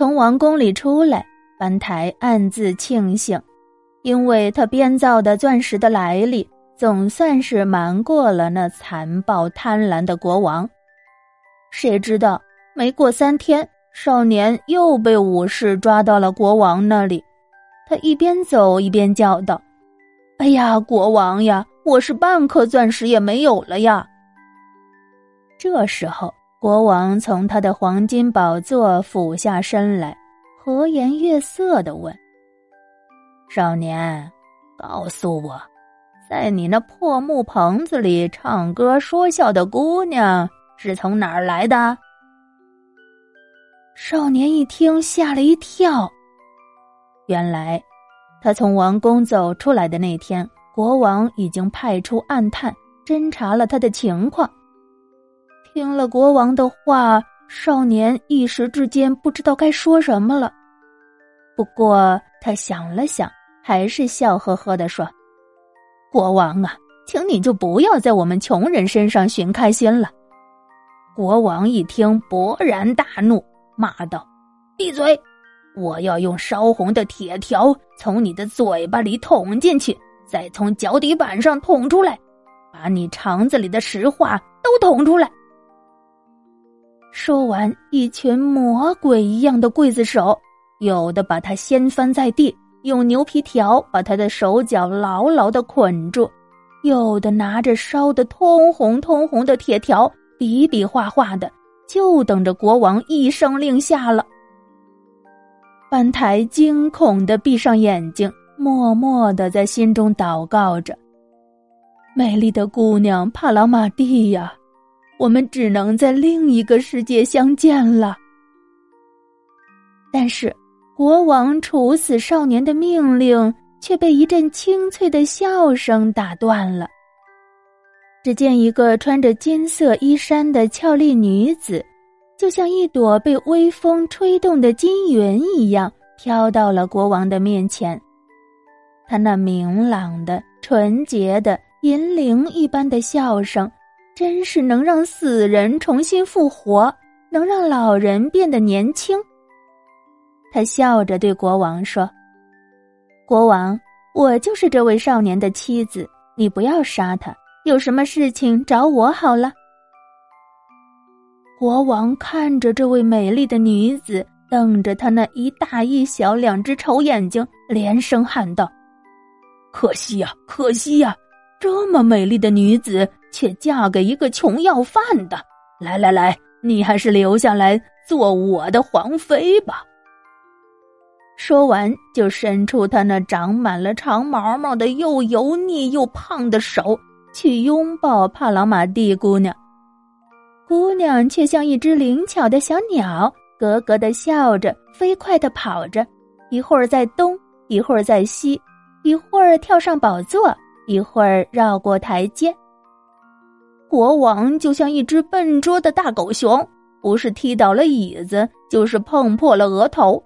从王宫里出来，班台暗自庆幸，因为他编造的钻石的来历，总算是瞒过了那残暴贪婪的国王。谁知道没过三天，少年又被武士抓到了国王那里。他一边走一边叫道：“哎呀，国王呀，我是半颗钻石也没有了呀！”这时候，国王从他的黄金宝座俯下身来，和颜悦色的问：“少年，告诉我，在你那破木棚子里唱歌说笑的姑娘是从哪儿来的？”少年一听，吓了一跳。原来，他从王宫走出来的那天，国王已经派出暗探侦查了他的情况。听了国王的话，少年一时之间不知道该说什么了。不过他想了想，还是笑呵呵的说：“国王啊，请你就不要在我们穷人身上寻开心了。”国王一听，勃然大怒，骂道：“闭嘴！”我要用烧红的铁条从你的嘴巴里捅进去，再从脚底板上捅出来，把你肠子里的实话都捅出来。说完，一群魔鬼一样的刽子手，有的把他掀翻在地，用牛皮条把他的手脚牢牢的捆住；有的拿着烧得通红通红的铁条，比比划划的，就等着国王一声令下了。班台惊恐的闭上眼睛，默默的在心中祷告着：“美丽的姑娘帕拉玛蒂呀，我们只能在另一个世界相见了。”但是，国王处死少年的命令却被一阵清脆的笑声打断了。只见一个穿着金色衣衫的俏丽女子。就像一朵被微风吹动的金云一样，飘到了国王的面前。他那明朗的、纯洁的、银铃一般的笑声，真是能让死人重新复活，能让老人变得年轻。他笑着对国王说：“国王，我就是这位少年的妻子，你不要杀他，有什么事情找我好了。”国王看着这位美丽的女子，瞪着他那一大一小两只丑眼睛，连声喊道：“可惜呀，可惜呀！这么美丽的女子，却嫁给一个穷要饭的。来来来，你还是留下来做我的皇妃吧。”说完，就伸出他那长满了长毛毛的又油腻又胖的手，去拥抱帕劳马蒂姑娘。姑娘却像一只灵巧的小鸟，咯咯的笑着，飞快的跑着，一会儿在东，一会儿在西，一会儿跳上宝座，一会儿绕过台阶。国王就像一只笨拙的大狗熊，不是踢倒了椅子，就是碰破了额头。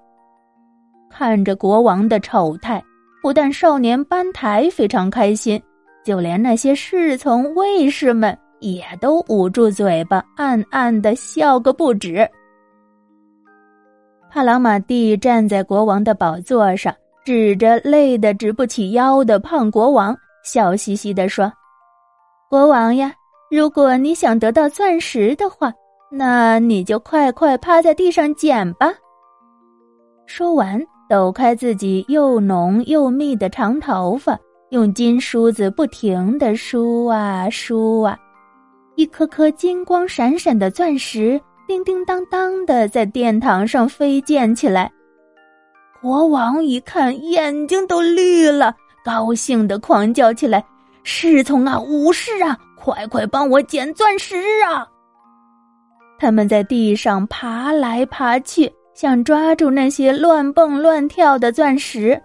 看着国王的丑态，不但少年班台非常开心，就连那些侍从卫士们。也都捂住嘴巴，暗暗的笑个不止。帕朗马蒂站在国王的宝座上，指着累得直不起腰的胖国王，笑嘻嘻的说：“国王呀，如果你想得到钻石的话，那你就快快趴在地上捡吧。”说完，抖开自己又浓又密的长头发，用金梳子不停的梳啊梳啊。一颗颗金光闪闪的钻石，叮叮当当的在殿堂上飞溅起来。国王一看，眼睛都绿了，高兴的狂叫起来：“侍从啊，武士啊，快快帮我捡钻石啊！”他们在地上爬来爬去，想抓住那些乱蹦乱跳的钻石，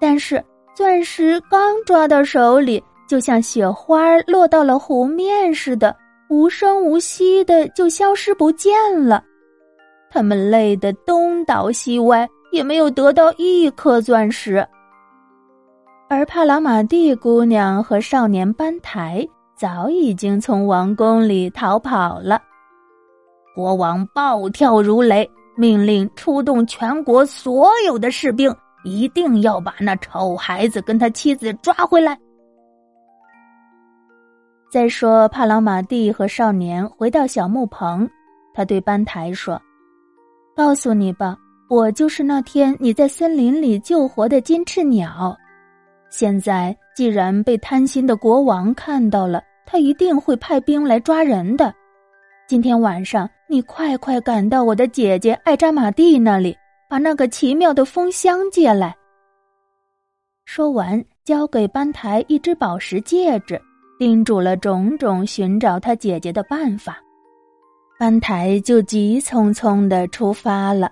但是钻石刚抓到手里。就像雪花落到了湖面似的，无声无息的就消失不见了。他们累得东倒西歪，也没有得到一颗钻石。而帕拉马蒂姑娘和少年班台早已经从王宫里逃跑了。国王暴跳如雷，命令出动全国所有的士兵，一定要把那丑孩子跟他妻子抓回来。再说，帕朗马蒂和少年回到小木棚，他对班台说：“告诉你吧，我就是那天你在森林里救活的金翅鸟。现在既然被贪心的国王看到了，他一定会派兵来抓人的。今天晚上。”你快快赶到我的姐姐艾扎玛蒂那里，把那个奇妙的蜂箱借来。说完，交给班台一只宝石戒指，叮嘱了种种寻找他姐姐的办法。班台就急匆匆的出发了。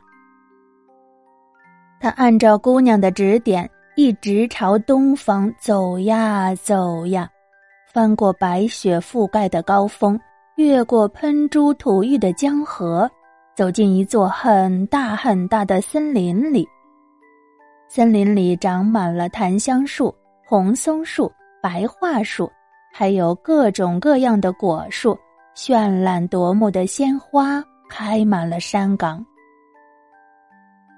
他按照姑娘的指点，一直朝东方走呀走呀，翻过白雪覆盖的高峰。越过喷珠吐玉的江河，走进一座很大很大的森林里。森林里长满了檀香树、红松树、白桦树，还有各种各样的果树，绚烂夺目的鲜花开满了山岗。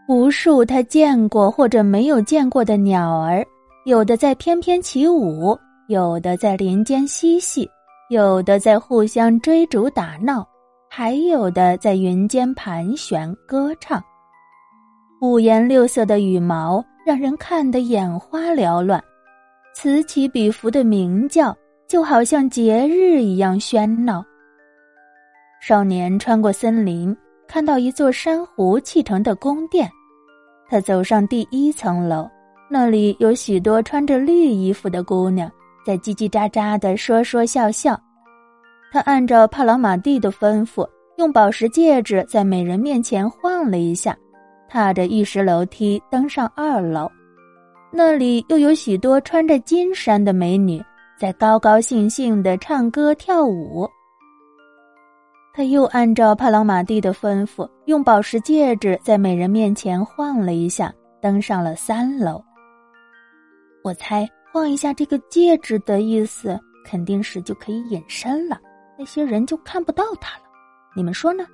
无数他见过或者没有见过的鸟儿，有的在翩翩起舞，有的在林间嬉戏。有的在互相追逐打闹，还有的在云间盘旋歌唱。五颜六色的羽毛让人看得眼花缭乱，此起彼伏的鸣叫就好像节日一样喧闹。少年穿过森林，看到一座珊瑚砌成的宫殿，他走上第一层楼，那里有许多穿着绿衣服的姑娘。在叽叽喳喳的说说笑笑，他按照帕朗马蒂的吩咐，用宝石戒指在美人面前晃了一下，踏着玉石楼梯登上二楼，那里又有许多穿着金衫的美女在高高兴兴的唱歌跳舞。他又按照帕朗马蒂的吩咐，用宝石戒指在美人面前晃了一下，登上了三楼。我猜。晃一下这个戒指的意思，肯定是就可以隐身了，那些人就看不到他了。你们说呢？